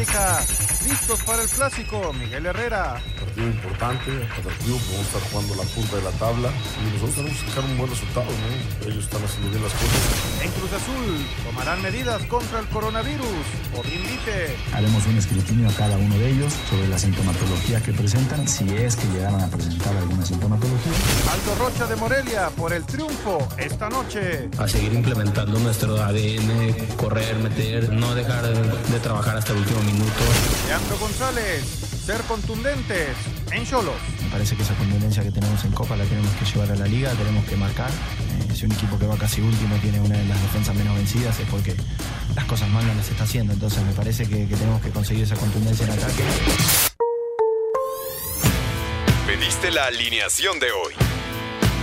América. Listos para el clásico, Miguel Herrera. Partido importante, atractivo, podemos estar jugando la punta de la tabla y nosotros tenemos que sacar un buen resultado, ¿no? Ellos están haciendo bien las cosas. En Cruz Azul, tomarán medidas contra el coronavirus. O invite. Haremos un escrutinio a cada uno de ellos sobre la sintomatología que presentan, si es que llegaran a presentar alguna sintomatología. Alto Rocha de Morelia por el triunfo esta noche. A seguir implementando nuestro ADN, correr, meter, no dejar de trabajar hasta el último minuto. Leandro González, ser contundentes en Cholos. Me parece que esa contundencia que tenemos en Copa la tenemos que llevar a la liga, tenemos que marcar. Eh, si un equipo que va casi último tiene una de las defensas menos vencidas es porque las cosas mal no las está haciendo. Entonces me parece que, que tenemos que conseguir esa contundencia en ataque. Pediste la alineación de hoy.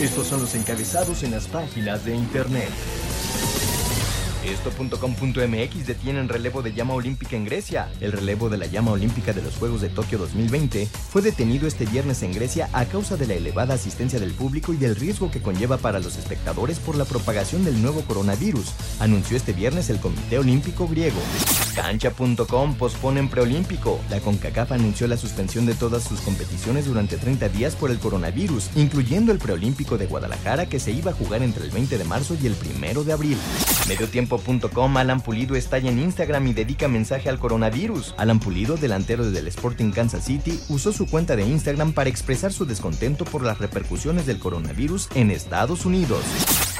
Estos son los encabezados en las páginas de internet. Esto.com.mx detienen relevo de llama olímpica en Grecia. El relevo de la llama olímpica de los Juegos de Tokio 2020 fue detenido este viernes en Grecia a causa de la elevada asistencia del público y del riesgo que conlleva para los espectadores por la propagación del nuevo coronavirus, anunció este viernes el Comité Olímpico Griego. Cancha.com posponen preolímpico. La CONCACAF anunció la suspensión de todas sus competiciones durante 30 días por el coronavirus, incluyendo el preolímpico de Guadalajara que se iba a jugar entre el 20 de marzo y el 1 de abril. Mediotiempo.com Alan Pulido estalla en Instagram y dedica mensaje al coronavirus. Alan Pulido, delantero del Sporting Kansas City, usó su cuenta de Instagram para expresar su descontento por las repercusiones del coronavirus en Estados Unidos.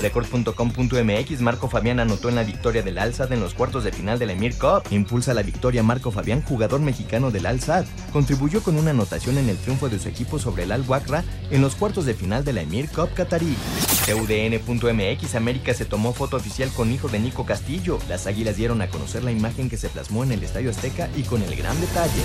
Record.com.mx Marco Fabián anotó en la victoria del Al-Sad en los cuartos de final de la Emir Cup. Impulsa la victoria Marco Fabián, jugador mexicano del Al-Sad. Contribuyó con una anotación en el triunfo de su equipo sobre el Al-Wakra en los cuartos de final de la Emir Cup Qatarí. TUDN.mx América se tomó foto oficial con hijo de Nico Castillo. Las águilas dieron a conocer la imagen que se plasmó en el Estadio Azteca y con el gran detalle.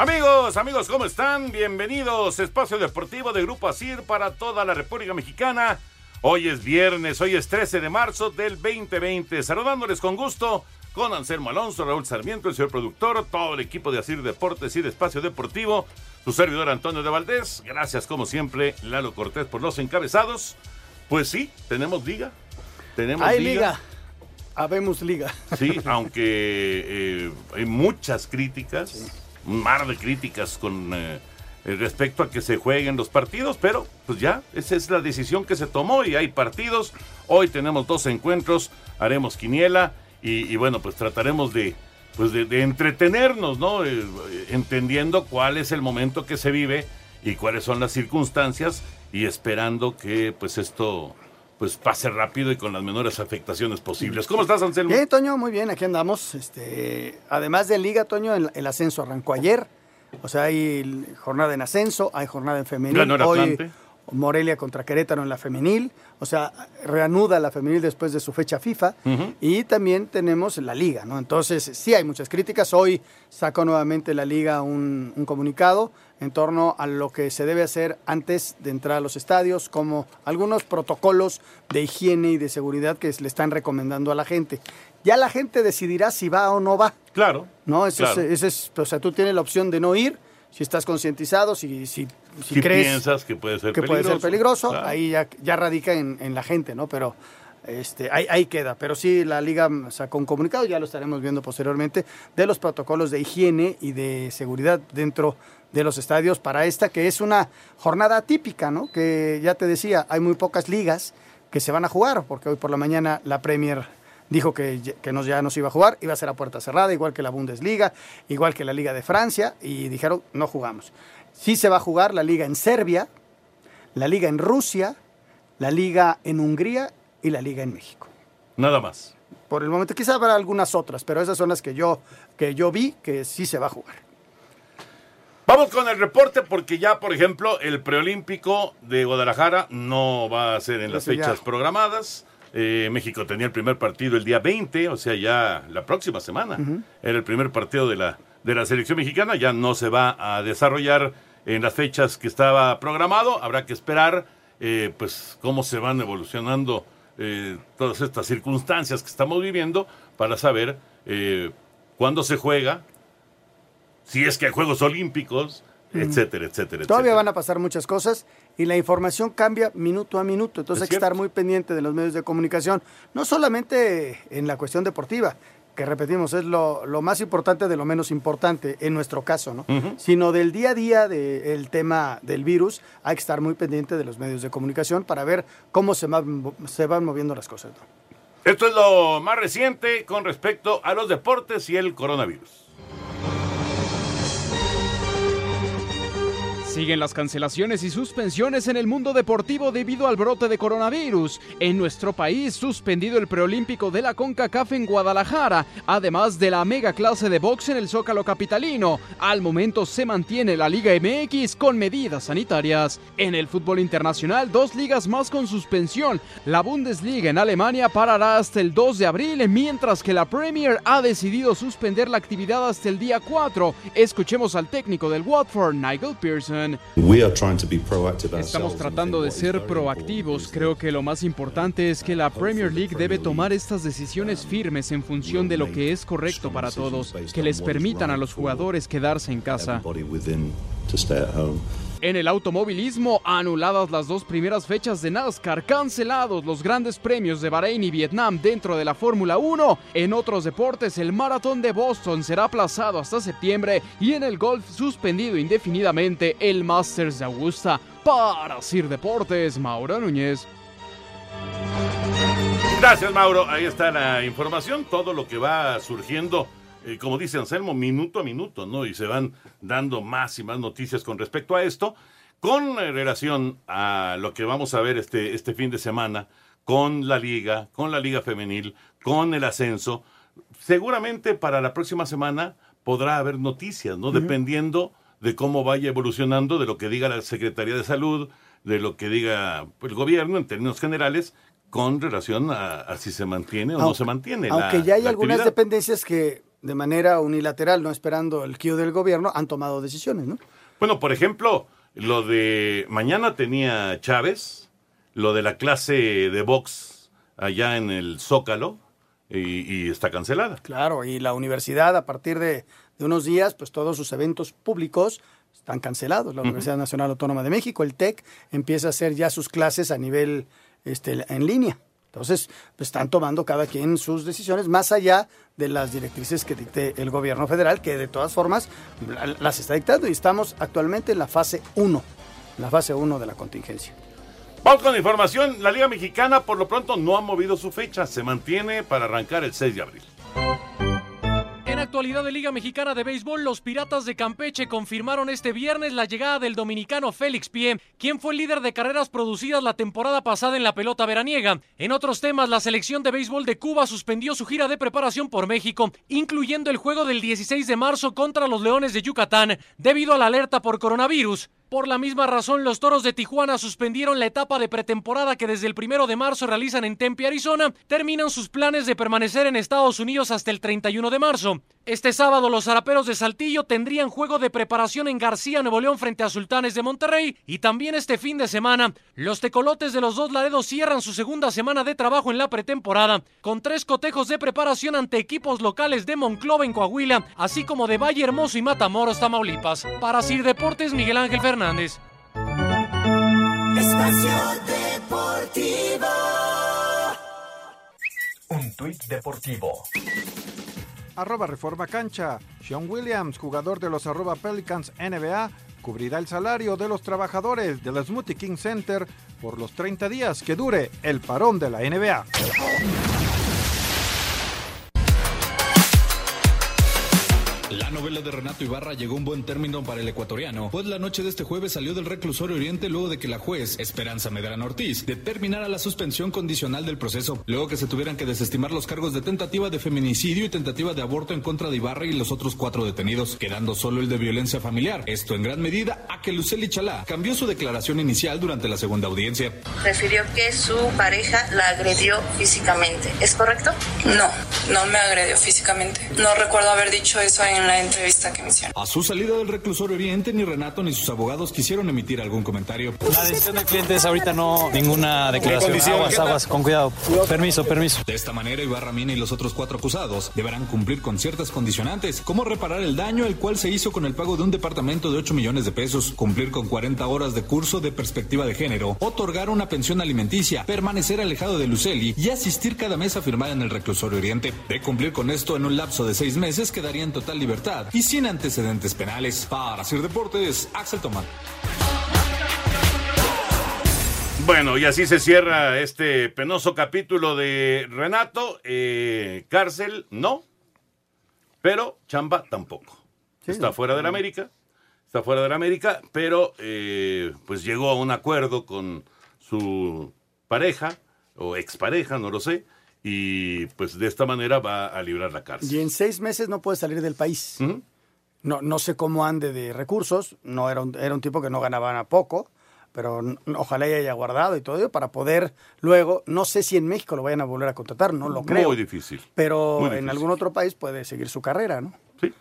Amigos, amigos, ¿cómo están? Bienvenidos. Espacio Deportivo de Grupo Asir para toda la República Mexicana. Hoy es viernes, hoy es 13 de marzo del 2020. Saludándoles con gusto con Anselmo Alonso, Raúl Sarmiento, el señor productor, todo el equipo de Asir Deportes y de Espacio Deportivo, su servidor Antonio de Valdés. Gracias, como siempre, Lalo Cortés por los encabezados. Pues sí, tenemos liga. Tenemos Hay liga. Habemos liga. Sí, aunque eh, hay muchas críticas, un mar de críticas con eh, respecto a que se jueguen los partidos, pero pues ya, esa es la decisión que se tomó y hay partidos. Hoy tenemos dos encuentros, haremos quiniela y, bueno, pues trataremos de, pues de entretenernos, ¿no? Eh, entendiendo cuál es el momento que se vive y cuáles son las circunstancias y esperando que pues esto pues pase rápido y con las menores afectaciones posibles. ¿Cómo estás, Anselmo? Bien, Toño, muy bien, aquí andamos. Este, además de Liga, Toño, el, el ascenso arrancó ayer. O sea, hay jornada en ascenso, hay jornada en femenil. Ganó el Hoy. Morelia contra Querétaro en la femenil. O sea, reanuda la femenil después de su fecha FIFA. Y también tenemos la liga, ¿no? Entonces, sí hay muchas críticas. Hoy sacó nuevamente la liga un, un comunicado en torno a lo que se debe hacer antes de entrar a los estadios, como algunos protocolos de higiene y de seguridad que le están recomendando a la gente. Ya la gente decidirá si va o no va. Claro. ¿no? Eso claro. es, eso es- o sea, tú tienes la opción de no ir, si estás concientizado, si, si, si Si crees piensas que puede ser que puede peligroso. ser peligroso, Claro. ahí ya, ya radica en, en la gente, ¿no? Pero este, ahí, ahí queda. Pero sí, la liga sacó un comunicado, ya lo estaremos viendo posteriormente, de los protocolos de higiene y de seguridad dentro de los estadios para esta, que es una jornada típica, ¿no? Que ya te decía, hay muy pocas ligas que se van a jugar, porque hoy por la mañana la Premier dijo que, ya- que nos, ya nos iba a jugar, iba a ser a puerta cerrada, igual que la Bundesliga, igual que la Liga de Francia, y dijeron, no jugamos. Sí se va a jugar la Liga en Serbia, la Liga en Rusia, la Liga en Hungría y la Liga en México. Nada más. Por el momento, quizá habrá algunas otras, pero esas son las que yo, que yo vi que sí se va a jugar. Vamos con el reporte porque ya, por ejemplo, el preolímpico de Guadalajara no va a ser en las ya. fechas programadas. Eh, México tenía el primer partido el día 20, o sea, ya la próxima semana. Era el primer partido de la, de la selección mexicana. Ya no se va a desarrollar en las fechas que estaba programado. Habrá que esperar eh, pues cómo se van evolucionando eh, todas estas circunstancias que estamos viviendo para saber eh, cuándo se juega, si es que hay Juegos Olímpicos, etcétera, etcétera, Todavía etcétera. van a pasar muchas cosas y la información cambia minuto a minuto. Entonces Es hay que cierto. estar muy pendiente de los medios de comunicación, no solamente en la cuestión deportiva, que repetimos, es lo, lo más importante de lo menos importante en nuestro caso, ¿no? Sino del día a día del tema del virus, hay que estar muy pendiente de los medios de comunicación para ver cómo se, va- se van moviendo las cosas. ¿no? Esto es lo más reciente con respecto a los deportes y el coronavirus. Siguen las cancelaciones y suspensiones en el mundo deportivo debido al brote de coronavirus. En nuestro país, suspendido el preolímpico de la CONCACAF en Guadalajara, además de la mega clase de box en el Zócalo Capitalino. Al momento se mantiene la Liga MX con medidas sanitarias. En el fútbol internacional, dos ligas más con suspensión. La Bundesliga en Alemania parará hasta el 2 de abril, mientras que la Premier ha decidido suspender la actividad hasta el día 4. Escuchemos al técnico del Watford, Nigel Pearson. Estamos tratando de ser proactivos. Creo que lo más importante es que la Premier League debe tomar estas decisiones firmes en función de lo que es correcto para todos, que les permitan a los jugadores quedarse en casa. En el automovilismo, anuladas las dos primeras fechas de NASCAR, cancelados los grandes premios de Bahrein y Vietnam dentro de la Fórmula 1. En otros deportes, el maratón de Boston será aplazado hasta septiembre y en el golf suspendido indefinidamente el Masters de Augusta. Para Sir Deportes, Mauro Núñez. Gracias, Mauro. Ahí está la información, todo lo que va surgiendo, eh, como dice Anselmo, minuto a minuto, ¿no? Y se van dando más y más noticias con respecto a esto, con eh, relación a lo que vamos a ver este, este fin de semana, con la liga, con la liga femenil, con el ascenso. Seguramente para la próxima semana podrá haber noticias, ¿no? Dependiendo de cómo vaya evolucionando, de lo que diga la Secretaría de Salud, de lo que diga el gobierno en términos generales, con relación a, a si se mantiene o no se mantiene. la- Aunque ya hay algunas actividad. dependencias que de manera unilateral, no esperando el queue del gobierno, han tomado decisiones, ¿no? Bueno, por ejemplo, lo de mañana tenía Chávez, lo de la clase de box allá en el Zócalo, y, y está cancelada. Claro, y la universidad a partir de, de unos días, pues todos sus eventos públicos están cancelados. La Universidad Nacional Autónoma de México, el TEC, empieza a hacer ya sus clases a nivel este, en línea. Entonces, pues están tomando cada quien sus decisiones más allá de las directrices que dicte el gobierno federal, que de todas formas la- las está dictando y estamos actualmente en la fase 1, la fase 1 de la contingencia. Vamos con información. La Liga Mexicana por lo pronto no ha movido su fecha. Se mantiene para arrancar el 6 de abril. En actualidad de Liga Mexicana de Béisbol, los Piratas de Campeche confirmaron este viernes la llegada del dominicano Félix Pie, quien fue el líder de carreras producidas la temporada pasada en la pelota veraniega. En otros temas, la selección de béisbol de Cuba suspendió su gira de preparación por México, incluyendo el juego del 16 de marzo contra los Leones de Yucatán, debido a la alerta por coronavirus. Por la misma razón, los Toros de Tijuana suspendieron la etapa de pretemporada que desde el primero de marzo realizan en Tempe, Arizona. Terminan sus planes de permanecer en Estados Unidos hasta el 31 de marzo. Este sábado, los zaraperos de Saltillo tendrían juego de preparación en García, Nuevo León, frente a Sultanes de Monterrey. Y también este fin de semana, los tecolotes de los dos Laredos cierran su segunda semana de trabajo en la pretemporada, con tres cotejos de preparación ante equipos locales de Monclova en Coahuila, así como de Valle Hermoso y Matamoros, Tamaulipas. Para Sir Deportes, Miguel Ángel Fernández. Espacio Deportivo. Un tuit deportivo. Arroba Reforma Cancha. Sean Williams, jugador de los arroba Pelicans NBA, cubrirá el salario de los trabajadores del Smoothie King Center por los 30 días que dure el parón de la NBA. La novela de Renato Ibarra llegó un buen término para el ecuatoriano, pues la noche de este jueves salió del reclusorio Oriente luego de que la juez Esperanza Medrano Ortiz determinara la suspensión condicional del proceso, luego que se tuvieran que desestimar los cargos de tentativa de feminicidio y tentativa de aborto en contra de Ibarra y los otros cuatro detenidos, quedando solo el de violencia familiar. Esto en gran medida a que Luceli Chalá cambió su declaración inicial durante la segunda audiencia. Refirió que su pareja la agredió físicamente. ¿Es correcto? No, no me agredió físicamente. No recuerdo haber dicho eso en la entrevista que me hicieron. A su salida del reclusorio Oriente, ni Renato ni sus abogados quisieron emitir algún comentario. La decisión del cliente es ahorita no ninguna declaración. Aguas, aguas, con cuidado. Permiso, permiso. De esta manera, Ibarra Mina y los otros cuatro acusados deberán cumplir con ciertas condicionantes, como reparar el daño el cual se hizo con el pago de un departamento de 8 millones de pesos, cumplir con 40 horas de curso de perspectiva de género, otorgar una pensión alimenticia, permanecer alejado de Luceli y asistir cada mes a firmar en el reclusorio Oriente. De cumplir con esto en un lapso de seis meses, quedaría en total libertad y sin antecedentes penales. Para Sir Deportes, Axel Tomás. Bueno, y así se cierra este penoso capítulo de Renato. Eh, cárcel, no. Pero chamba tampoco. está fuera de la América. Está fuera de la América, pero eh, pues llegó a un acuerdo con su pareja o expareja, no lo sé. Y pues de esta manera va a librar la cárcel. Y en seis meses no puede salir del país. No, no sé cómo ande de recursos. No era un, era un tipo que no ganaba poco pero ojalá haya guardado y todo ello para poder luego, no sé si en México lo vayan a volver a contratar, no lo creo. Muy difícil. Pero en algún otro país puede seguir su carrera, ¿no? Sí.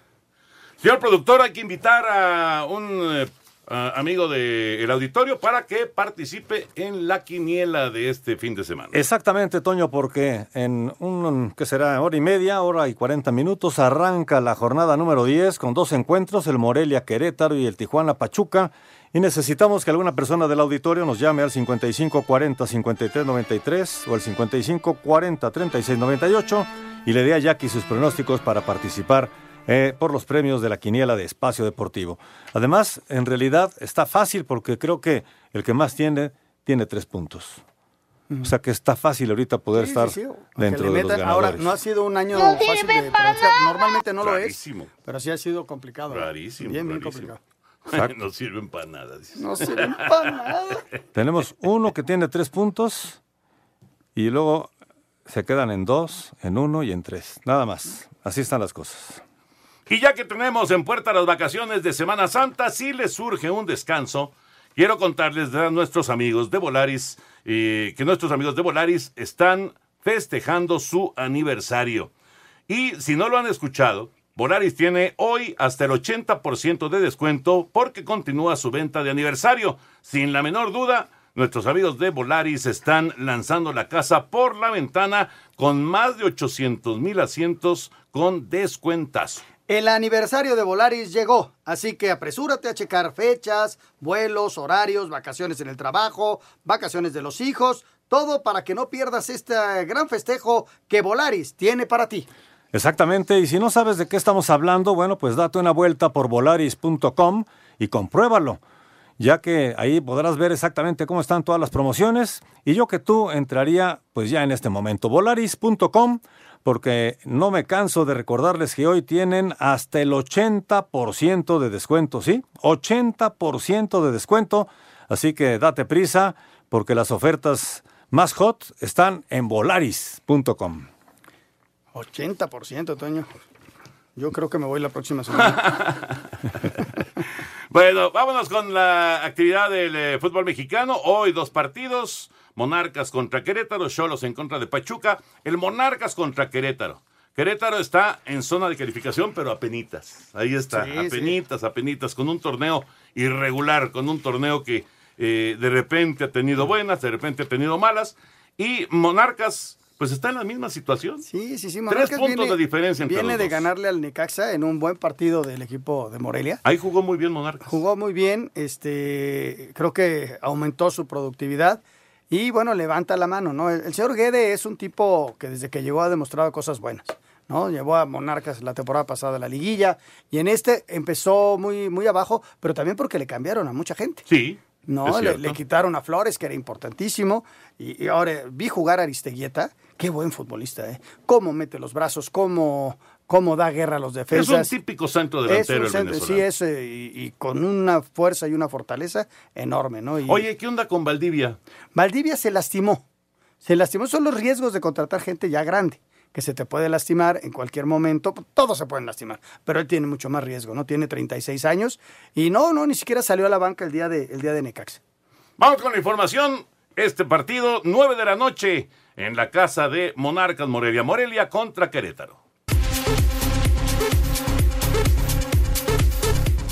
Señor productor, hay que invitar a un eh, amigo del auditorio para que participe en la quiniela de este fin de semana. Exactamente, Toño, porque en un, que será hora y media, hora y 40 minutos, arranca la jornada número 10 con dos encuentros, el Morelia Querétaro y el Tijuana Pachuca. Y necesitamos que alguna persona del auditorio nos llame al 5540-5393 o al 5540-3698 y le dé a Jackie sus pronósticos para participar eh, por los premios de la quiniela de Espacio Deportivo. Además, en realidad está fácil porque creo que el que más tiene, tiene tres puntos. O sea que está fácil ahorita poder estar dentro de los ganadores. Ahora, no ha sido un año fácil de Normalmente no lo es, pero sí ha sido complicado. Rarísimo. Bien, bien complicado. no sirven para nada. No sirven para nada. Tenemos uno que tiene tres puntos y luego se quedan en dos, en uno y en tres. Nada más. Así están las cosas. Y ya que tenemos en puerta las vacaciones de Semana Santa, si les surge un descanso, quiero contarles a nuestros amigos de Volaris eh, que nuestros amigos de Volaris están festejando su aniversario. Y si no lo han escuchado, Volaris tiene hoy hasta el 80% de descuento porque continúa su venta de aniversario. Sin la menor duda, nuestros amigos de Volaris están lanzando la casa por la ventana con más de 800 mil asientos con descuentazo. El aniversario de Volaris llegó, así que apresúrate a checar fechas, vuelos, horarios, vacaciones en el trabajo, vacaciones de los hijos, todo para que no pierdas este gran festejo que Volaris tiene para ti. Exactamente, y si no sabes de qué estamos hablando, bueno, pues date una vuelta por volaris.com y compruébalo, ya que ahí podrás ver exactamente cómo están todas las promociones y yo que tú entraría pues ya en este momento, volaris.com, porque no me canso de recordarles que hoy tienen hasta el 80% de descuento, ¿sí? 80% de descuento, así que date prisa porque las ofertas más hot están en volaris.com. 80%, Toño. Yo creo que me voy la próxima semana. bueno, vámonos con la actividad del eh, fútbol mexicano. Hoy dos partidos. Monarcas contra Querétaro, Cholos en contra de Pachuca. El Monarcas contra Querétaro. Querétaro está en zona de calificación, pero a penitas. Ahí está, a apenitas, apenitas, con un torneo irregular, con un torneo que eh, de repente ha tenido buenas, de repente ha tenido malas. Y Monarcas pues está en la misma situación. Sí, sí, sí. Tres puntos de diferencia entre Viene los de dos. ganarle al Necaxa en un buen partido del equipo de Morelia. Ahí jugó muy bien Monarcas. Jugó muy bien, este, creo que aumentó su productividad y bueno, levanta la mano, ¿no? El, el señor Guede es un tipo que desde que llegó ha demostrado cosas buenas. ¿no? Llevó a Monarcas la temporada pasada a la liguilla y en este empezó muy, muy abajo, pero también porque le cambiaron a mucha gente. Sí. No, le quitaron a Flores, que era importantísimo. Y, y ahora vi jugar a Aristeguieta. Qué buen futbolista, ¿eh? Cómo mete los brazos, cómo, cómo da guerra a los Es defensas. un típico centro Es delantero un el centro- sí, es, eh, y, y con una fuerza y una fortaleza enorme, ¿no? Y Oye, ¿qué onda con Valdivia? Valdivia se lastimó. Se lastimó. Son los riesgos de contratar gente ya grande, que se te puede lastimar en cualquier momento. Todos se pueden lastimar, pero él tiene mucho más riesgo, ¿no? Tiene 36 años y no, no, ni siquiera salió a la banca el día de, el día de Necaxa. Vamos con la información. Este partido, 9 de la noche, en la casa de Monarcas Morelia. Morelia contra Querétaro.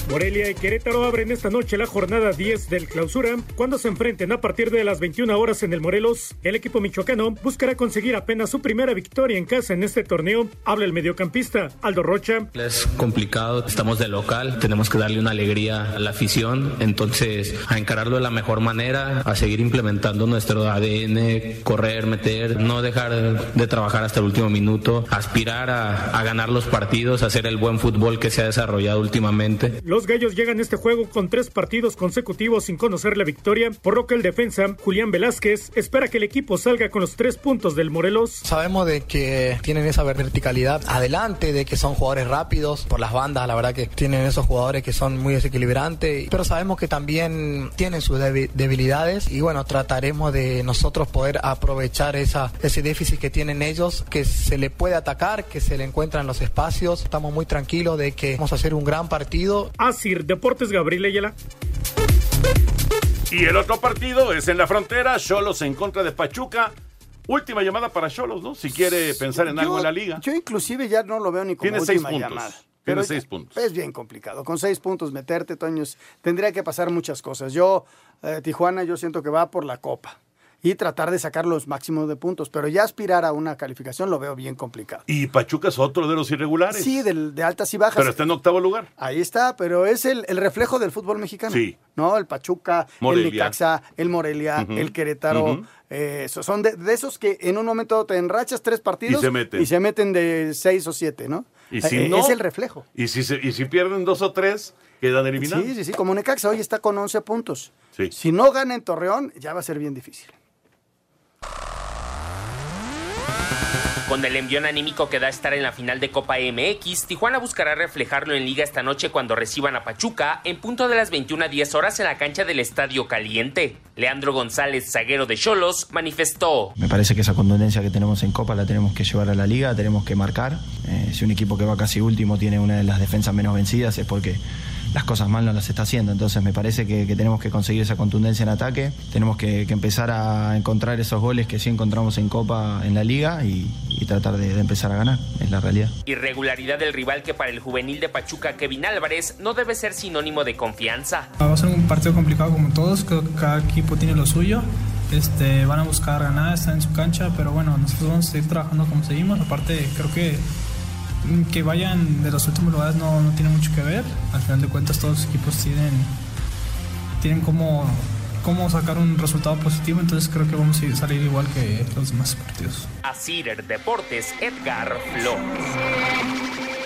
Morelia y Querétaro abren esta noche la jornada 10 del clausura cuando se enfrenten a partir de las 21 horas en el Morelos. El equipo michoacano buscará conseguir apenas su primera victoria en casa en este torneo. Habla el mediocampista Aldo Rocha. Es complicado, estamos de local, tenemos que darle una alegría a la afición, entonces a encararlo de la mejor manera, a seguir implementando nuestro ADN, correr, meter, no dejar de trabajar hasta el último minuto, aspirar a, a ganar los partidos, hacer el buen fútbol que se ha desarrollado últimamente. Los gallos llegan a este juego con tres partidos consecutivos sin conocer la victoria, por lo que el defensa, Julián Velázquez, espera que el equipo salga con los tres puntos del Morelos. Sabemos de que tienen esa verticalidad adelante, de que son jugadores rápidos por las bandas, la verdad que tienen esos jugadores que son muy desequilibrantes, pero sabemos que también tienen sus debi- debilidades y bueno, trataremos de nosotros poder aprovechar esa, ese déficit que tienen ellos, que se le puede atacar, que se le encuentran los espacios. Estamos muy tranquilos de que vamos a hacer un gran partido. Asir Deportes Gabriel Ayala. Y el otro partido es en la frontera, Cholos en contra de Pachuca. Última llamada para Cholos, ¿no? Si quiere pensar en algo en la liga. Yo inclusive ya no lo veo ni como Tiene seis puntos. llamada. Tiene seis ya- puntos. Es bien complicado. Con seis puntos meterte, Toños, tendría que pasar muchas cosas. Yo, eh, Tijuana, yo siento que va por la copa y tratar de sacar los máximos de puntos, pero ya aspirar a una calificación lo veo bien complicado. Y Pachuca es otro de los irregulares. Sí, de altas y bajas. Pero está en octavo lugar. Ahí está, pero es el, el reflejo del fútbol mexicano. Sí. ¿No? El Pachuca, Morelia. el Necaxa, el Morelia, el Querétaro. Eh, so- son de, de esos que en un momento te enrachas tres partidos Y se meten. y se meten de seis o siete, ¿no? Y si Eh, no- Es el reflejo. Y si, se- y si pierden dos o tres, quedan eliminados. Sí, sí, sí. Como Necaxa hoy está con 11 puntos. Sí. Si no gana en Torreón, ya va a ser bien difícil. Con el envión anímico que da estar en la final de Copa MX, Tijuana buscará reflejarlo en liga esta noche cuando reciban a Pachuca en punto de las 21 a 10 horas en la cancha del Estadio Caliente. Leandro González, zaguero de Cholos, manifestó. Me parece que esa contundencia que tenemos en Copa la tenemos que llevar a la liga, tenemos que marcar. Eh, si un equipo que va casi último tiene una de las defensas menos vencidas es porque las cosas mal no las está haciendo. Entonces me parece que, que tenemos que conseguir esa contundencia en ataque, tenemos que, que empezar a encontrar esos goles que sí encontramos en Copa en la liga y, y tratar de, de empezar a ganar, es la realidad. Irregularidad del rival que para el juvenil de Pachuca, Kevin Álvarez, no debe ser sinónimo de confianza. Va a ser un partido complicado como todos, creo que cada equipo tiene lo suyo. Este, van a buscar ganar, están en su cancha, pero bueno, nosotros vamos a seguir trabajando como seguimos. Aparte, creo que que vayan de los últimos lugares no, no tiene mucho que ver. Al final de cuentas, todos los equipos tienen, tienen cómo, cómo sacar un resultado positivo, entonces creo que vamos a salir igual que los demás partidos. Asir Deportes, Edgar Flores.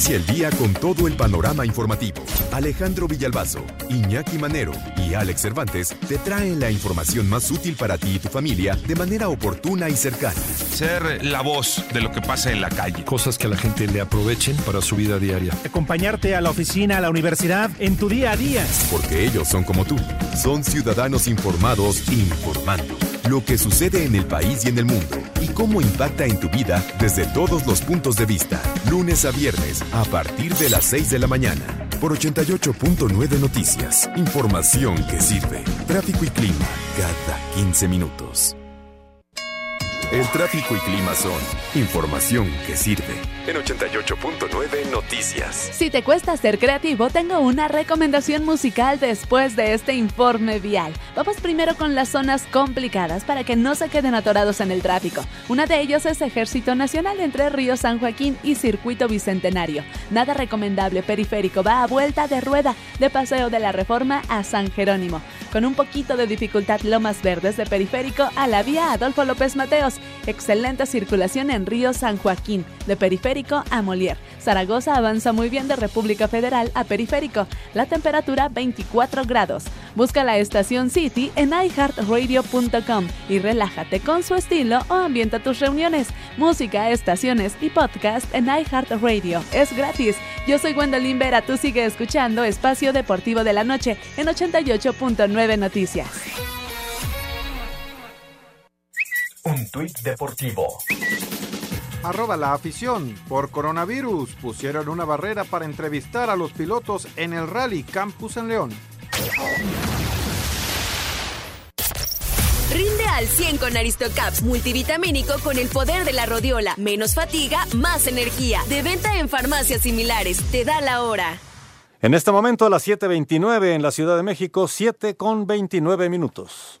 Inicia el día con todo el panorama informativo. Alejandro Villalbazo, Iñaki Manero y Alex Cervantes te traen la información más útil para ti y tu familia de manera oportuna y cercana. Ser la voz de lo que pasa en la calle. Cosas que a la gente le aprovechen para su vida diaria. Acompañarte a la oficina, a la universidad, en tu día a día. Porque ellos son como tú. Son ciudadanos informados informando. Lo que sucede en el país y en el mundo. Y cómo impacta en tu vida desde todos los puntos de vista. Lunes a viernes a partir de las 6 de la mañana. Por 88.9 Noticias. Información que sirve. Tráfico y clima cada 15 minutos. El tráfico y clima son información que sirve. En 88.9 Noticias. Si te cuesta ser creativo, tengo una recomendación musical después de este informe vial. Vamos primero con las zonas complicadas para que no se queden atorados en el tráfico. Una de ellas es Ejército Nacional entre Río San Joaquín y Circuito Bicentenario. Nada recomendable, periférico va a vuelta de rueda de Paseo de la Reforma a San Jerónimo. Con un poquito de dificultad Lomas Verdes de Periférico a la vía Adolfo López Mateos. Excelente circulación en Río San Joaquín, de Periférico a Molière. Zaragoza avanza muy bien de República Federal a Periférico. La temperatura 24 grados. Busca la estación City en iHeartRadio.com y relájate con su estilo o ambienta tus reuniones. Música, estaciones y podcast en iHeartRadio. Es gratis. Yo soy Gwendolyn Vera. Tú sigue escuchando Espacio Deportivo de la Noche en 88.9 Noticias. Un tuit deportivo. Arroba la afición. Por coronavirus pusieron una barrera para entrevistar a los pilotos en el Rally Campus en León. Rinde al 100 con Aristocaps multivitamínico con el poder de la rodiola. Menos fatiga, más energía. De venta en farmacias similares. Te da la hora. En este momento a las 7.29 en la Ciudad de México, 7 con 29 minutos.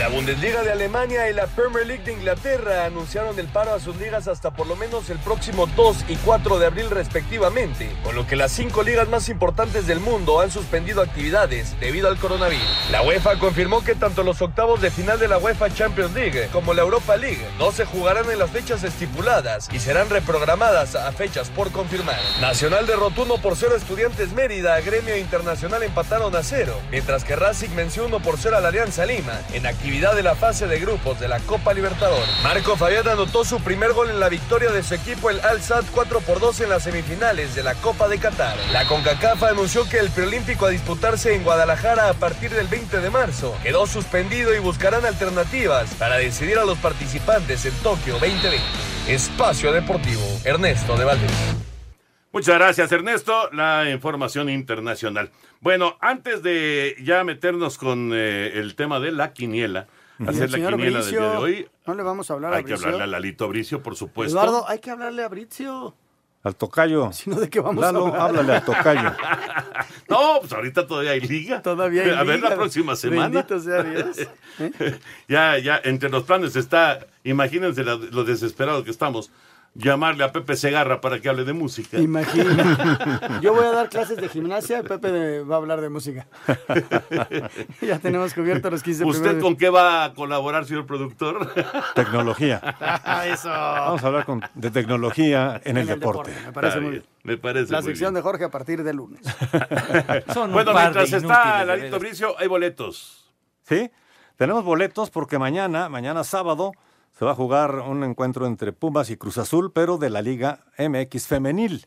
La Bundesliga de Alemania y la Premier League de Inglaterra anunciaron el paro a sus ligas hasta por lo menos el próximo 2 y 4 de abril respectivamente, con lo que las cinco ligas más importantes del mundo han suspendido actividades debido al coronavirus. La UEFA confirmó que tanto los octavos de final de la UEFA Champions League como la Europa League no se jugarán en las fechas estipuladas y serán reprogramadas a fechas por confirmar. Nacional derrotó 1 por 0 Estudiantes Mérida, Gremio Internacional empataron a 0, mientras que Racing venció 1 por 0 a la Alianza Lima en de la fase de grupos de la Copa Libertadores. Marco Fabián anotó su primer gol en la victoria de su equipo el Al Sadd 4 por 2 en las semifinales de la Copa de Qatar. La CONCACAF anunció que el preolímpico a disputarse en Guadalajara a partir del 20 de marzo quedó suspendido y buscarán alternativas para decidir a los participantes en Tokio 2020. Espacio Deportivo, Ernesto de Valdés. Muchas gracias, Ernesto. La información internacional. Bueno, antes de ya meternos con eh, el tema de la quiniela, hacer la quiniela del día de Bricio, hoy, No le vamos a hablar a hay que Bricio. hablarle a Lalito Bricio, por supuesto. Eduardo, hay que hablarle a Bricio. Al tocayo. Si no, ¿de qué vamos a Lalo, hablar? háblale al tocayo. No, pues ahorita todavía hay liga. Todavía hay A ver liga. la próxima semana. Bendito sea Dios. ya, ya, entre los planes está, imagínense la- lo desesperados que estamos, llamarle a Pepe Segarra para que hable de música. Imagina. Yo voy a dar clases de gimnasia y Pepe de- va a hablar de música. ya tenemos cubiertos los 15 ¿Usted primeros. con qué va a colaborar, señor productor? Tecnología. Eso. Vamos a hablar con- de tecnología en, el, deporte. Me parece Está muy bien, bien. Me parece La muy sección de Jorge a partir de lunes. Son Bueno, mientras está veras. Bricio, hay boletos. Sí, tenemos boletos porque mañana, mañana sábado, se va a jugar un encuentro entre Pumas y Cruz Azul, pero de la Liga MX Femenil.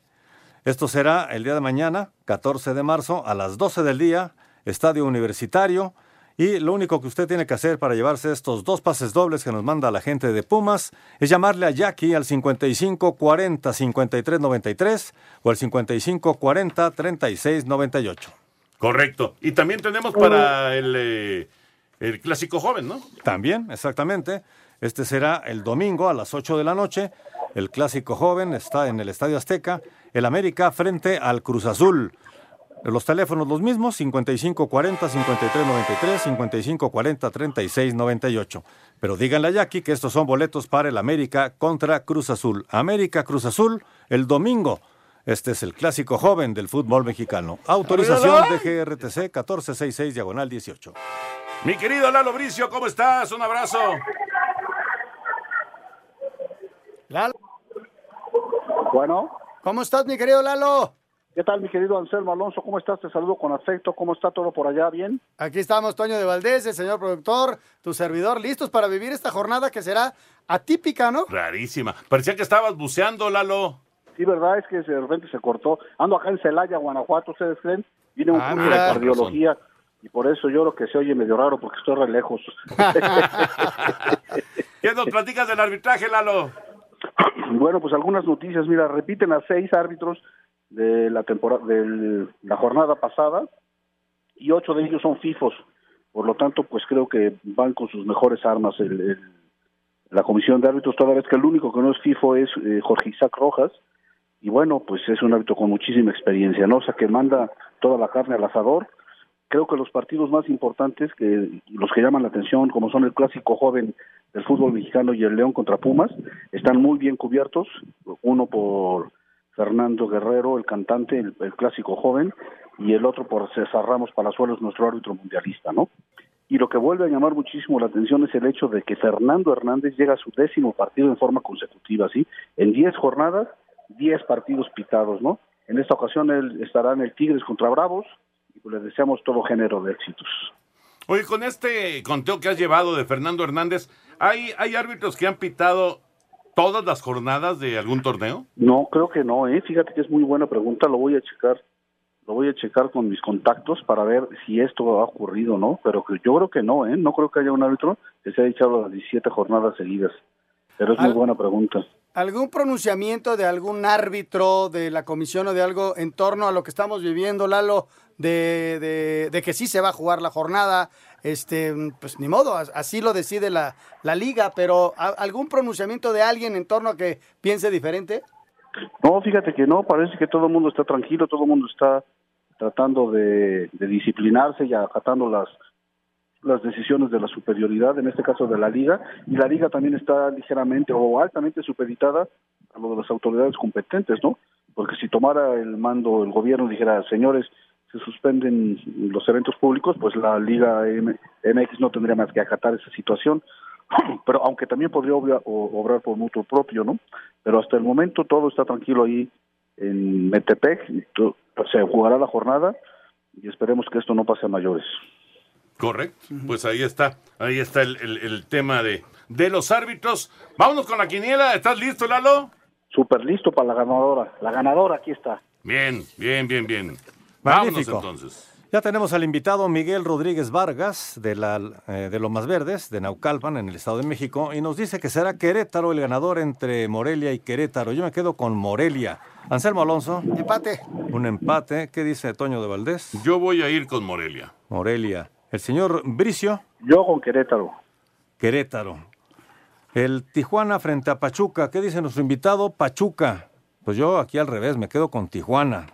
Esto será el día de mañana, 14 de marzo, a las 12 del día, Estadio Universitario. Y lo único que usted tiene que hacer para llevarse estos dos pases dobles que nos manda la gente de Pumas es llamarle a Jackie al 55 40 53 93 o al 55 40 36 98. Correcto. Y también tenemos para el, eh, el clásico joven, ¿no? También, exactamente. Este será el domingo a las 8 de la noche. El clásico joven está en el Estadio Azteca. El América frente al Cruz Azul. Los teléfonos los mismos, 5540 5393, 5540 3698. Pero díganle a Jackie que estos son boletos para el América contra Cruz Azul. América Cruz Azul el domingo. Este es el clásico joven del fútbol mexicano. Autorización de GRTC 1466 diagonal 18. Mi querido Lalo Bricio, ¿cómo estás? Un abrazo. Lalo. Bueno. ¿Cómo estás, mi querido Lalo? ¿Qué tal, mi querido Anselmo Alonso? ¿Cómo estás? Te saludo con afecto. ¿Cómo está todo por allá? ¿Bien? Aquí estamos, Toño de Valdés, el señor productor, tu servidor, listos para vivir esta jornada que será atípica, ¿no? Rarísima. Parecía que estabas buceando, Lalo. Sí, verdad, es que de repente se cortó. Ando acá en Celaya, Guanajuato, ¿ustedes creen? Vine a un Ah, curso mira. de cardiología y por eso yo lo que se oye medio raro porque estoy re lejos. ¿Qué nos platicas del arbitraje, Lalo? bueno, pues algunas noticias. Mira, repiten a seis árbitros de la temporada, de la jornada pasada y ocho de ellos son FIFOs. Por lo tanto, pues creo que van con sus mejores armas el- la comisión de árbitros, toda vez que el único que no es FIFO es eh, Jorge Isaac Rojas. Y bueno, pues es un árbitro con muchísima experiencia, ¿no? O sea, que manda toda la carne al asador. Creo que los partidos más importantes, que los que llaman la atención, como son el clásico joven del fútbol mexicano y el León contra Pumas, están muy bien cubiertos, uno por Fernando Guerrero, el cantante, el, clásico joven, y el otro por César Ramos Palazuelos, nuestro árbitro mundialista, ¿no? Y lo que vuelve a llamar muchísimo la atención es el hecho de que Fernando Hernández llega a su décimo partido en forma consecutiva, ¿sí? En 10 jornadas, 10 partidos pitados, ¿no? En esta ocasión él estará el Tigres contra Bravos y pues le deseamos todo género de éxitos. Oye, con este conteo que has llevado de Fernando Hernández, ¿hay, ¿hay árbitros que han pitado todas las jornadas de algún torneo? No, creo que no, ¿eh? Fíjate que es muy buena pregunta, lo voy a checar. Lo voy a checar con mis contactos para ver si esto ha ocurrido o no, pero yo creo que no, ¿eh? No creo que haya un árbitro que se haya echado las 17 jornadas seguidas. Pero es muy buena pregunta. ¿Algún pronunciamiento de algún árbitro de la comisión o de algo en torno a lo que estamos viviendo, Lalo, de, de, de que sí se va a jugar la jornada? Este, pues ni modo, as- así lo decide la, la liga, pero ¿a- ¿algún pronunciamiento de alguien en torno a que piense diferente? No, fíjate que no, parece que todo el mundo está tranquilo, todo el mundo está tratando de, de disciplinarse y acatando las las decisiones de la superioridad, en este caso de la liga, y la liga también está ligeramente o altamente supeditada a lo de las autoridades competentes, ¿no? Porque si tomara el mando el gobierno dijera, señores, se suspenden los eventos públicos, pues la Liga MX no tendría más que acatar esa situación. Pero aunque también podría o- obrar por mutuo propio, ¿no? Pero hasta el momento todo está tranquilo ahí en Metepec, y se jugará la jornada y esperemos que esto no pase a mayores. Correcto. Pues ahí está. Ahí está el, el- el tema de, de los árbitros. Vámonos con la quiniela. ¿Estás listo, Lalo? Súper listo para la ganadora. La ganadora aquí está. Bien, bien, bien, bien. Vámonos Magnífico. entonces. Ya tenemos al invitado Miguel Rodríguez Vargas de, la, eh, de Lomas Verdes, de Naucalpan, en el Estado de México, y nos dice que será Querétaro el ganador entre Morelia y Querétaro. Yo me quedo con Morelia. Anselmo Alonso. Empate. Un empate. ¿Qué dice Toño de Valdés? Yo voy a ir con Morelia. Morelia. El señor Bricio. Yo con Querétaro. Querétaro. El Tijuana frente a Pachuca. ¿Qué dice nuestro invitado? Pachuca. Pues yo aquí al revés, me quedo con Tijuana.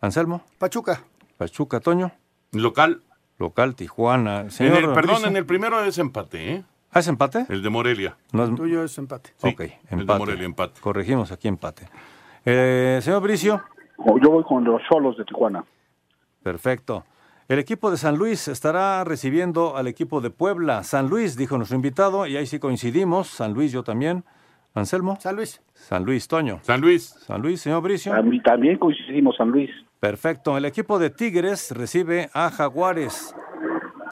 Anselmo. Pachuca. Pachuca, Toño. Local. Local, Tijuana. En Señor el- perdón, Bricio. en el primero es empate, ¿eh? ¿Ah, es empate? El de Morelia. No es- Tuyo es empate. Sí, ok, el de empate. Morelia, empate. Corregimos aquí empate. Eh, señor Bricio. Yo voy con los solos de Tijuana. Perfecto. El equipo de San Luis estará recibiendo al equipo de Puebla. San Luis, dijo nuestro invitado, y ahí sí coincidimos. San Luis, yo también. Anselmo. San Luis. San Luis, Toño. San Luis. San Luis, señor Bricio. También coincidimos, San Luis. Perfecto. El equipo de Tigres recibe a Jaguares.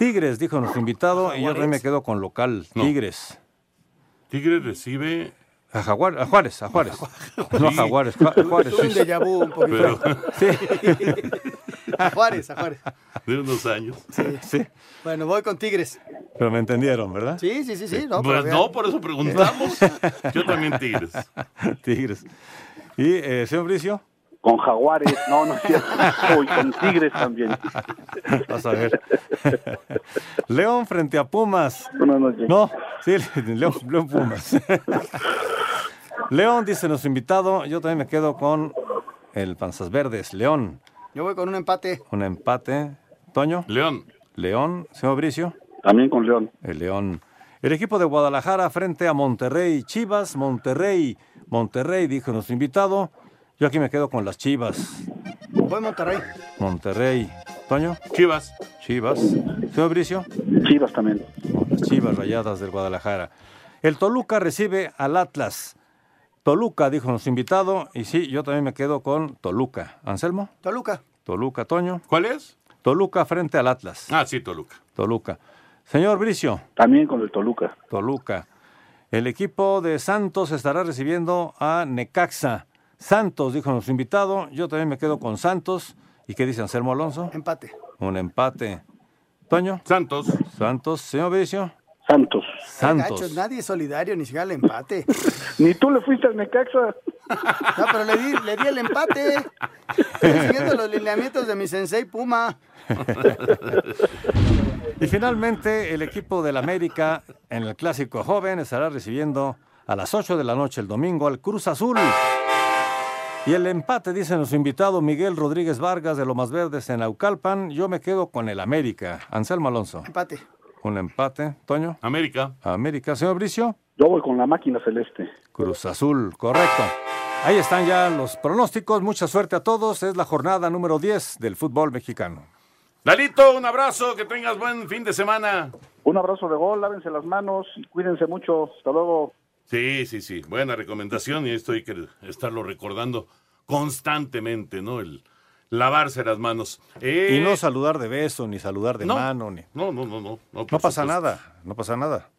Tigres, dijo nuestro invitado, y yo también me quedo con local. Tigres. Tigres recibe. A, Jaguar, a Juárez, a Juárez. No a Jaguares, a Juárez. Un déjà vu un poquito. Pero- A Juárez, a Juárez. de unos años. Sí, Bueno, voy con Tigres. pero me entendieron, ¿verdad? Sí, sí, sí, sí. No, Pues pero no, por eso preguntamos. Yo también Tigres. Tigres. ¿Y, eh, señor Bricio? Con Jaguares. No, no es cierto. Uy, con Tigres también. Vas a ver. León frente a Pumas. Buenas noches. No, sí, León, León Pumas. León, dice nuestro invitado, yo también me quedo con el Panzas Verdes. León, Yo voy con un empate. un empate. Toño. León. León, señor Bricio. También con León. El León. El equipo de Guadalajara frente a Monterrey. Chivas, Monterrey. Monterrey, dijo nuestro invitado. Yo aquí me quedo con las Chivas. Voy Monterrey. Monterrey. Toño. Chivas. Chivas. Señor Bricio. Chivas también. Las Chivas Rayadas del Guadalajara. El Toluca recibe al Atlas. Toluca, dijo nuestro invitado. Y sí, yo también me quedo con Toluca. Anselmo. Toluca. Toluca, Toño. ¿Cuál es? Toluca frente al Atlas. Ah, sí, Toluca. Toluca. Señor Bricio. También con el Toluca. Toluca. El equipo de Santos estará recibiendo a Necaxa. Santos, dijo nuestro invitado. Yo también me quedo con Santos. ¿Y qué dice Anselmo Alonso? Empate. Un empate. Toño. Santos. Santos. Señor Bricio. Santos. Santos. Nadie es solidario ni siquiera el empate. Ni tú le fuiste al Necaxa. No, pero le di, le di el empate. Estoy siguiendo los lineamientos de mi sensei Puma. Y finalmente, el equipo del América en el Clásico Joven estará recibiendo a las 8 de la noche el domingo al Cruz Azul. Y el empate, dice nuestro invitado Miguel Rodríguez Vargas de Lomas Verdes en Aucalpan. Yo me quedo con el América. Anselmo Alonso. Empate. Un empate. Toño. América. América. Señor Bricio. Yo voy con la máquina celeste. Cruz Azul. Correcto. Ahí están ya los pronósticos. Mucha suerte a todos. Es la jornada número 10 del fútbol mexicano. Lalito, un abrazo, que tengas buen fin de semana. Un abrazo de gol, lávense las manos y cuídense mucho. Hasta luego. Sí, sí, sí. Buena recomendación y esto hay que estarlo recordando constantemente, ¿no? El lavarse las manos. Eh, Y no saludar de beso, ni saludar de No. mano, ni... No, no, no, no. No, No pasa supuesto. nada, no pasa nada.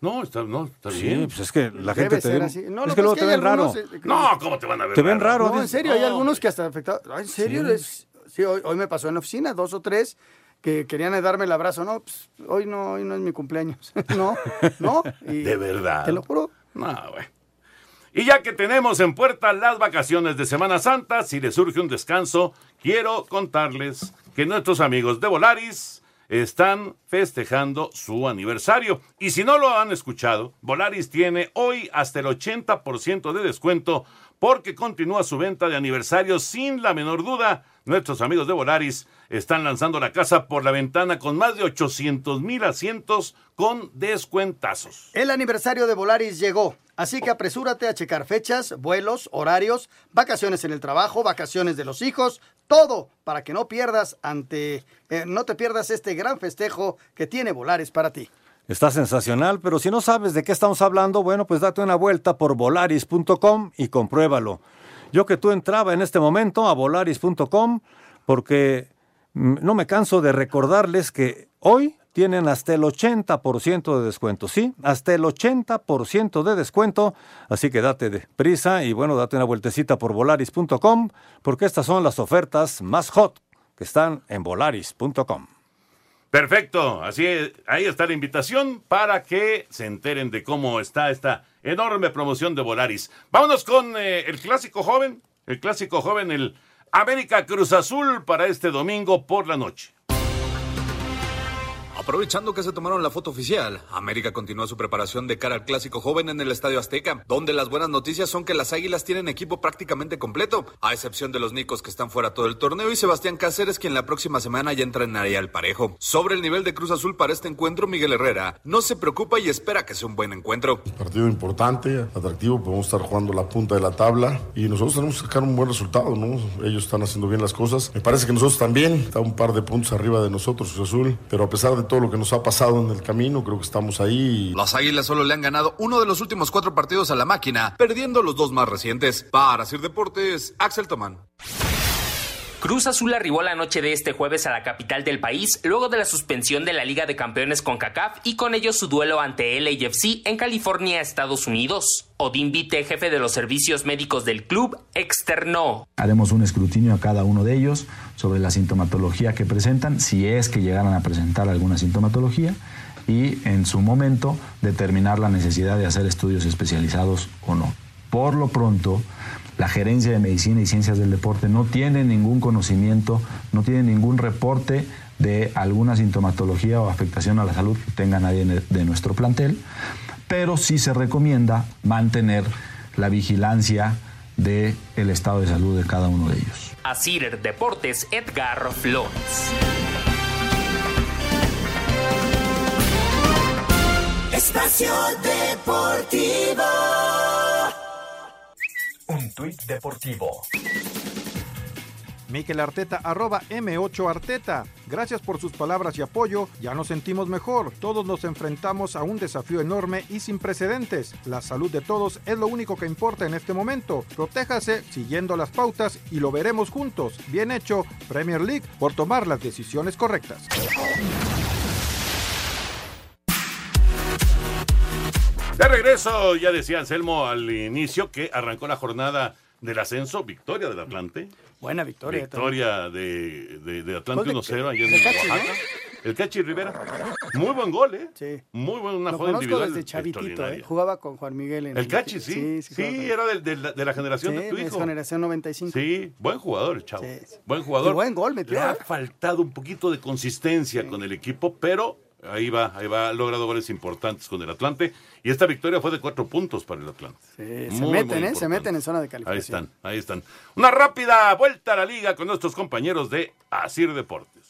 No, está, no, está Sí, bien. pues es que la Debe gente te ser ve... así. No, es que luego que te ven raro. algunos, eh, No, ¿cómo te van a ver? Te ven raro. No, en serio, hay No, algunos que hasta afectados. Ah, ¿En serio? Sí. Es- sí, hoy, hoy me pasó en la oficina, dos o tres que querían darme el abrazo. No, pues, hoy no, hoy no es mi cumpleaños. no, no. y- De verdad. Te lo juro. No, güey. Y ya que tenemos en puerta las vacaciones de Semana Santa, si les surge un descanso, quiero contarles que nuestros amigos de Volaris están festejando su aniversario. Y si no lo han escuchado, Volaris tiene hoy hasta el 80% de descuento porque continúa su venta de aniversario sin la menor duda. Nuestros amigos de Volaris están lanzando la casa por la ventana con más de 800 mil asientos con descuentazos. El aniversario de Volaris llegó, así que apresúrate a checar fechas, vuelos, horarios, vacaciones en el trabajo, vacaciones de los hijos, todo para que no pierdas ante, eh, no te pierdas este gran festejo que tiene Volaris para ti. Está sensacional, pero si no sabes de qué estamos hablando, bueno, pues date una vuelta por volaris.com y compruébalo. Yo que tú entraba en este momento a volaris.com porque no me canso de recordarles que hoy tienen hasta el 80% de descuento, sí, hasta el 80% de descuento, así que date de prisa y bueno, date una vueltecita por volaris.com porque estas son las ofertas más hot que están en volaris.com. Perfecto, así es, ahí está la invitación para que se enteren de cómo está esta enorme promoción de Volaris. Vámonos con eh, el clásico joven, el clásico joven, el América Cruz Azul para este domingo por la noche. Aprovechando que se tomaron la foto oficial, América continúa su preparación de cara al clásico joven en el Estadio Azteca, donde las buenas noticias son que las Águilas tienen equipo prácticamente completo, a excepción de los Nicos que están fuera todo el torneo y Sebastián Cáceres quien la próxima semana ya entrenaría al parejo. Sobre el nivel de Cruz Azul para este encuentro, Miguel Herrera no se preocupa y espera que sea un buen encuentro. Partido importante, atractivo, podemos estar jugando la punta de la tabla y nosotros tenemos que sacar un buen resultado, ¿no? Ellos están haciendo bien las cosas. Me parece que nosotros también, está un par de puntos arriba de nosotros, Cruz Azul, pero a pesar de todo lo que nos ha pasado en el camino, creo que estamos ahí. Las Águilas solo le han ganado uno de los últimos cuatro partidos a la máquina, perdiendo los dos más recientes. Para Sir Deportes, Axel Tomán. Cruz Azul arribó la noche de este jueves a la capital del país luego de la suspensión de la Liga de Campeones con CACAF y con ello su duelo ante LAFC en California, Estados Unidos. Odín Vite, jefe de los servicios médicos del club, externó. Haremos un escrutinio a cada uno de ellos sobre la sintomatología que presentan, si es que llegaran a presentar alguna sintomatología, y en su momento determinar la necesidad de hacer estudios especializados o no. Por lo pronto, la Gerencia de Medicina y Ciencias del Deporte no tiene ningún conocimiento, no tiene ningún reporte de alguna sintomatología o afectación a la salud que tenga nadie de nuestro plantel, pero sí se recomienda mantener la vigilancia del el estado de salud de cada uno de ellos. A Cider Deportes, Edgar Flores. Espacio Deportivo. Un tuit deportivo. Mikel Arteta, arroba M8 Arteta. Gracias por sus palabras y apoyo. Ya nos sentimos mejor. Todos nos enfrentamos a un desafío enorme y sin precedentes. La salud de todos es lo único que importa en este momento. Protéjase siguiendo las pautas y lo veremos juntos. Bien hecho, Premier League, por tomar las decisiones correctas. De regreso, ya decía Anselmo al inicio que arrancó la jornada del ascenso, victoria del Atlante. Buena victoria. Victoria de, de, de Atlante Gol de- 1-0 allá en de Cachi, Oaxaca. El Cachi Rivera. Muy buen gol, ¿eh? Sí. Muy buena una Lo jugada individual. desde chavitito, ¿eh? Jugaba con Juan Miguel en El Cachi, sí. Sí, era de, la, de la generación Sí, de tu hijo. generación 95. Sí, buen jugador el chavo. Buen jugador. Y buen gol metió, Le ha faltado un poquito de consistencia con el equipo, pero ahí va, ahí va, ha logrado goles importantes con el Atlante. Y esta victoria fue de cuatro puntos para el Atlante. Sí, se Muy, meten, ¿eh? Se meten en zona de Ahí calificación. están, ahí están. Una rápida vuelta a la liga con nuestros compañeros de Asir Deportes.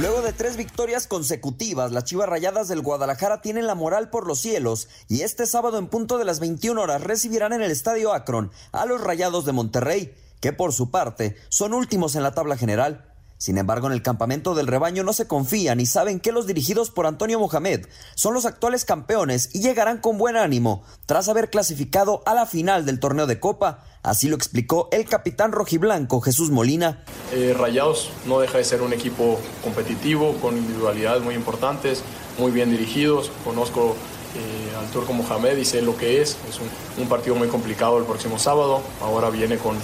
Luego de tres victorias consecutivas, las Chivas Rayadas del Guadalajara tienen la moral por los cielos y este sábado en punto de las 21 horas recibirán en el Estadio Akron a los Rayados de Monterrey, que por su parte son últimos en la tabla general. Sin embargo, en el campamento del rebaño no se confían y saben que los dirigidos por Antonio Mohamed son los actuales campeones y llegarán con buen ánimo tras haber clasificado a la final del torneo de Copa. Así lo explicó el capitán rojiblanco Jesús Molina. Eh, Rayados no deja de ser un equipo competitivo, con individualidades muy importantes, muy bien dirigidos. Conozco eh, al turco Mohamed y sé lo que es. Es un, un partido muy complicado el próximo sábado. Ahora viene con,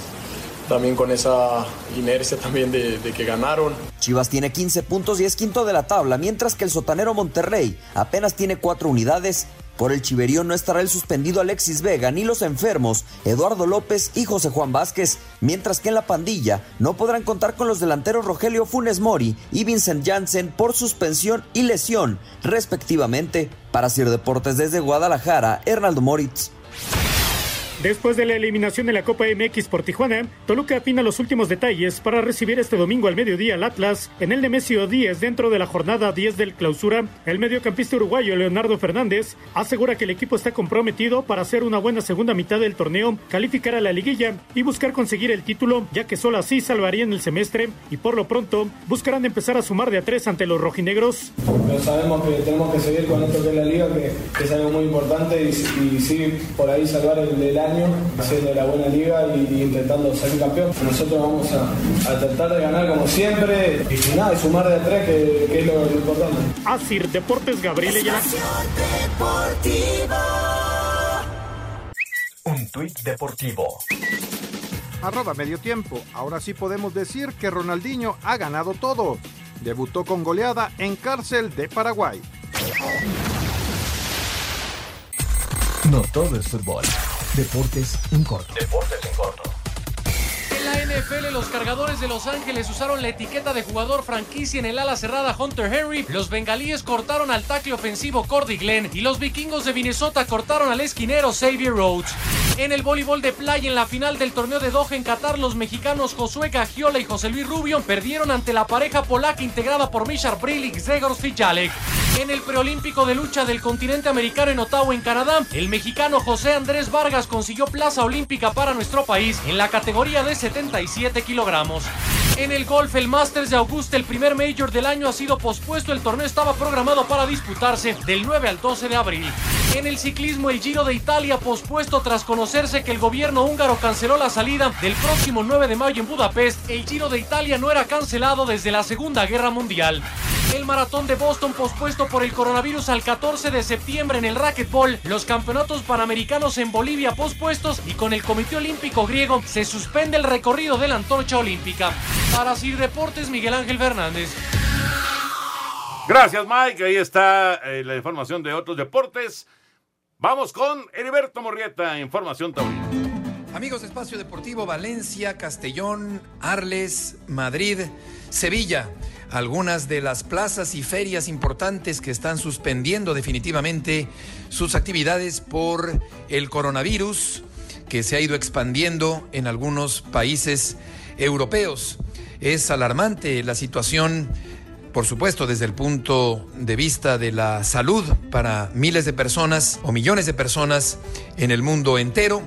también con esa inercia también de, que ganaron. Chivas tiene 15 puntos y es quinto de la tabla, mientras que el sotanero Monterrey apenas tiene cuatro unidades. Por el Chiverío no estará el suspendido Alexis Vega ni los enfermos Eduardo López y José Juan Vázquez, mientras que en la pandilla no podrán contar con los delanteros Rogelio Funes Mori y Vincent Janssen por suspensión y lesión, respectivamente. Para Sir Deportes desde Guadalajara, Hernaldo Moritz. Después de la eliminación de la Copa MX por Tijuana, Toluca afina los últimos detalles para recibir este domingo al mediodía al Atlas en el Nemesio 10 dentro de la jornada 10 del clausura. El mediocampista uruguayo Leonardo Fernández asegura que el equipo está comprometido para hacer una buena segunda mitad del torneo, calificar a la liguilla y buscar conseguir el título, ya que solo así salvarían el semestre y por lo pronto buscarán empezar a sumar de a tres ante los rojinegros. Sabemos que tenemos que seguir con esto que la liga, que, es algo muy importante y, y sí, por ahí salvar el, el año haciendo la buena liga y, y, intentando salir campeón. Nosotros vamos a, a, tratar de ganar como siempre y nada, y sumar de a tres, que, que es lo, lo, importante. Así, Deportes Gabriel y Un tuit deportivo. Arroba medio tiempo. Ahora sí podemos decir que Ronaldinho ha ganado todo. Debutó con goleada en cárcel de Paraguay. No todo es fútbol. Deportes en corto. Deportes en corto. En la NFL, los cargadores de Los Ángeles usaron la etiqueta de jugador franquicia en el ala cerrada Hunter Henry. Los bengalíes cortaron al tackle ofensivo Cordy Glenn. Y los vikingos de Minnesota cortaron al esquinero Xavier Rhodes. En el voleibol de playa en la final del torneo de Doha en Qatar, los mexicanos Josué Gagiola y José Luis Rubio perdieron ante la pareja polaca integrada por Mishar Bril y Grzegorz Fijalek. En el preolímpico de lucha del continente americano en Ottawa, en Canadá, el mexicano José Andrés Vargas consiguió plaza olímpica para nuestro país en la categoría de 77 kilogramos. En el golf, el Masters de Augusta, el primer Major del año, ha sido pospuesto. El torneo estaba programado para disputarse del 9 al 12 de abril. En el ciclismo, el Giro de Italia, pospuesto tras conocerse que el gobierno húngaro canceló la salida del próximo 9 de mayo en Budapest. El Giro de Italia no era cancelado desde la Segunda Guerra Mundial. El maratón de Boston pospuesto por el coronavirus al 14 de septiembre en el racquetball. Los campeonatos panamericanos en Bolivia pospuestos y con el Comité Olímpico Griego se suspende el recorrido de la antorcha olímpica. Para Sir Deportes, Miguel Ángel Fernández. Gracias, Mike. Ahí está eh, la información de otros deportes. Vamos con Heriberto Morrieta, Información Taurina. Amigos de Espacio Deportivo, Valencia, Castellón, Arles, Madrid, Sevilla. Algunas de las plazas y ferias importantes que están suspendiendo definitivamente sus actividades por el coronavirus que se ha ido expandiendo en algunos países europeos. Es alarmante la situación por supuesto, desde el punto de vista de la salud para miles de personas o millones de personas en el mundo entero,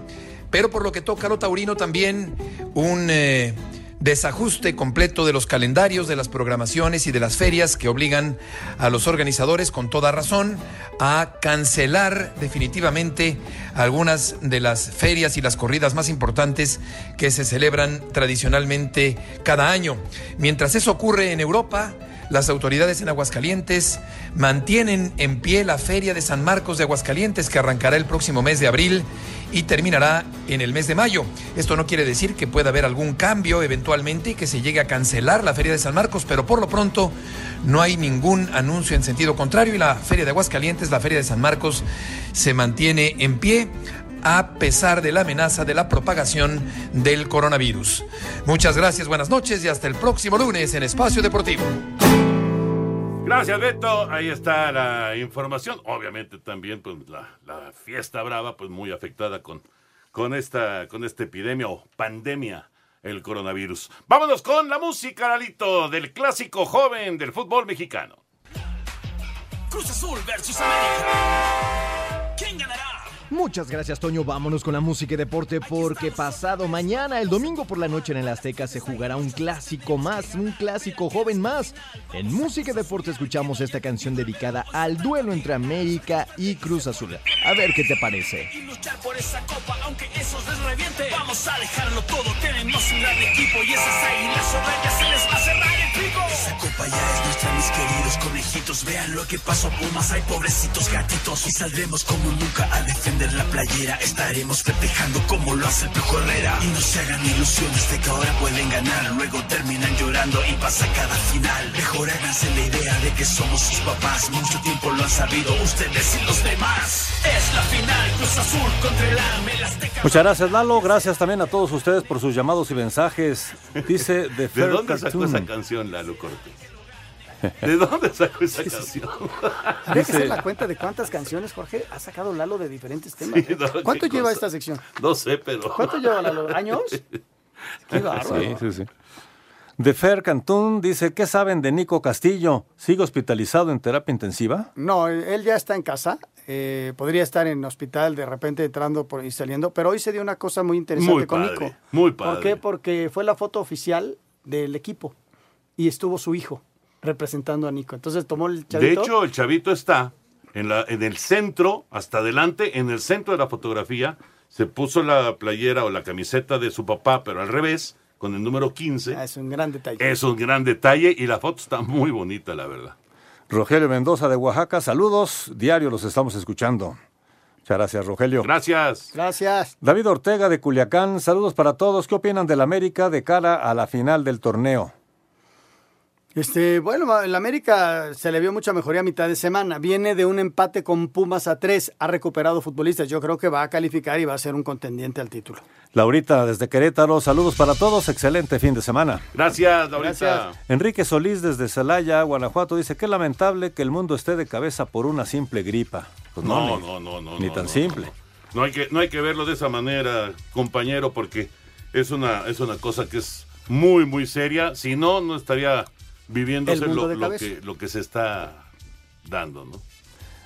pero por lo que toca lo taurino también un eh, desajuste completo de los calendarios, de las programaciones y de las ferias que obligan a los organizadores, con toda razón, a cancelar definitivamente algunas de las ferias y las corridas más importantes que se celebran tradicionalmente cada año. Mientras eso ocurre en Europa, las autoridades en Aguascalientes mantienen en pie la Feria de San Marcos de Aguascalientes que arrancará el próximo mes de abril y terminará en el mes de mayo. Esto no quiere decir que pueda haber algún cambio eventualmente y que se llegue a cancelar la Feria de San Marcos, pero por lo pronto no hay ningún anuncio en sentido contrario y la Feria de Aguascalientes, la Feria de San Marcos, se mantiene en pie a pesar de la amenaza de la propagación del coronavirus. Muchas gracias, buenas noches y hasta el próximo lunes en Espacio Deportivo. Gracias, Beto. Ahí está la información. Obviamente también pues, la, la, fiesta brava, pues muy afectada con, con, esta, con esta epidemia o pandemia el coronavirus. Vámonos con la música, Lalito, del clásico joven del fútbol mexicano. Cruz Azul versus América. ¿Quién ganará? Muchas gracias, Toño. Vámonos con la música y deporte porque pasado mañana, el domingo por la noche en el Azteca, se jugará un clásico más, un clásico joven más. En música y deporte escuchamos esta canción dedicada al duelo entre América y Cruz Azul. A ver qué te parece. Y luchar por esa copa, aunque eso les reviente. Vamos a dejarlo todo, tenemos un gran equipo y esas águilas se les va a cerrar el pico. Esa copa ya es nuestra, mis queridos conejitos. Vean lo que pasó, Pumas, hay pobrecitos gatitos. Y saldremos como nunca a defender la playera. Estaremos festejando como lo hace el Piojo Herrera. Y no se hagan ilusiones de que ahora pueden ganar. Luego terminan llorando y pasa cada final. Mejor háganse la idea de que somos sus papás. Mucho tiempo lo han sabido ustedes y los demás. Es la final, Cruz Azul contra el AME. Muchas gracias, Lalo. Gracias también a todos ustedes por sus llamados y mensajes. Dice The ¿De Fair dónde sacó Cartoon. esa canción, Lalo Cortés? ¿De dónde sacó esa canción? Habría que hacer la cuenta de cuántas canciones, Jorge, ha sacado Lalo de diferentes temas. Sí, ¿eh? no, ¿Cuánto lleva cosa. esta sección? No sé, pero. ¿Cuánto lleva Lalo? ¿Años? Qué bárbaro. Sí, sí, sí. The Fair Cantún dice, ¿qué saben de Nico Castillo? ¿Sigue hospitalizado en terapia intensiva? No, él ya está en casa. eh, podría estar en hospital de repente entrando por- y saliendo, pero hoy se dio una cosa muy interesante Muy con Nico. muy ¿Por padre. qué? Porque fue la foto oficial del equipo y estuvo su hijo representando a Nico. Entonces tomó el De chavito. hecho, el chavito está en, la, en el centro, hasta adelante, en el centro de la fotografía. Se puso la playera o la camiseta de su papá, pero al revés, con el número 15. Ah, es un gran detalle. Es un gran detalle y la foto está muy bonita, la verdad. Rogelio Mendoza de Oaxaca, saludos. Diario los estamos escuchando. Muchas gracias, Rogelio. Gracias. Gracias. David Ortega de Culiacán, saludos para todos. ¿Qué opinan del América de cara a la final del torneo? Este, bueno, el América se le vio mucha mejoría a mitad de semana. Viene de un empate con Pumas a tres. Ha recuperado futbolistas. Yo creo que va a calificar y va a ser un contendiente al título. Laurita desde Querétaro, saludos para todos. Excelente fin de semana. Gracias, Laurita. Gracias. Enrique Solís desde Celaya, Guanajuato, dice qué lamentable que el mundo esté de cabeza por una simple gripa. Pues no, No, no, no, no. ni no, tan no, simple. No, no. No hay que, no hay que verlo de esa manera, compañero, porque es una, es una cosa que es muy, muy seria. Si no, no estaría viviéndose El mundo lo, de lo que, lo que se está dando, ¿no?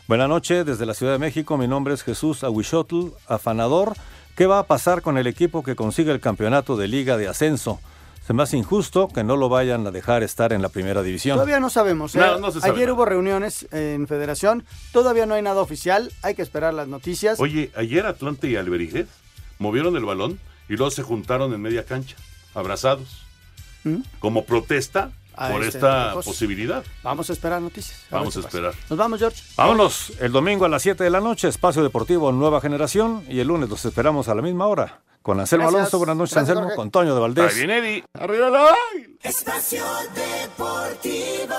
Buenas noches, desde la Ciudad de México. Mi nombre es Jesús Aguixotl, afanador. ¿Qué va a pasar con el equipo que consiga el campeonato de Liga de Ascenso? Se me hace injusto que no lo vayan a dejar estar en la primera división. Todavía no sabemos. ¿eh? No, no se sabe Ayer nada. hubo reuniones en Federación. Todavía no hay nada oficial. Hay que esperar las noticias. Oye, ayer Atlante y Alberijez movieron el balón y luego se juntaron en media cancha, abrazados, ¿Mm? como protesta A por este esta cosa. posibilidad. Vamos a esperar noticias. Vamos a pasa. esperar. Nos vamos, George. Vámonos, el domingo a las 7 de la noche, Espacio Deportivo Nueva Generación, y el lunes los esperamos a la misma hora. Con Anselmo Gracias. Alonso, buenas noches, Gracias, Anselmo, Jorge. con Toño de Ahí Valdés. viene Eddie. ¡Arriba la Espacio Deportivo.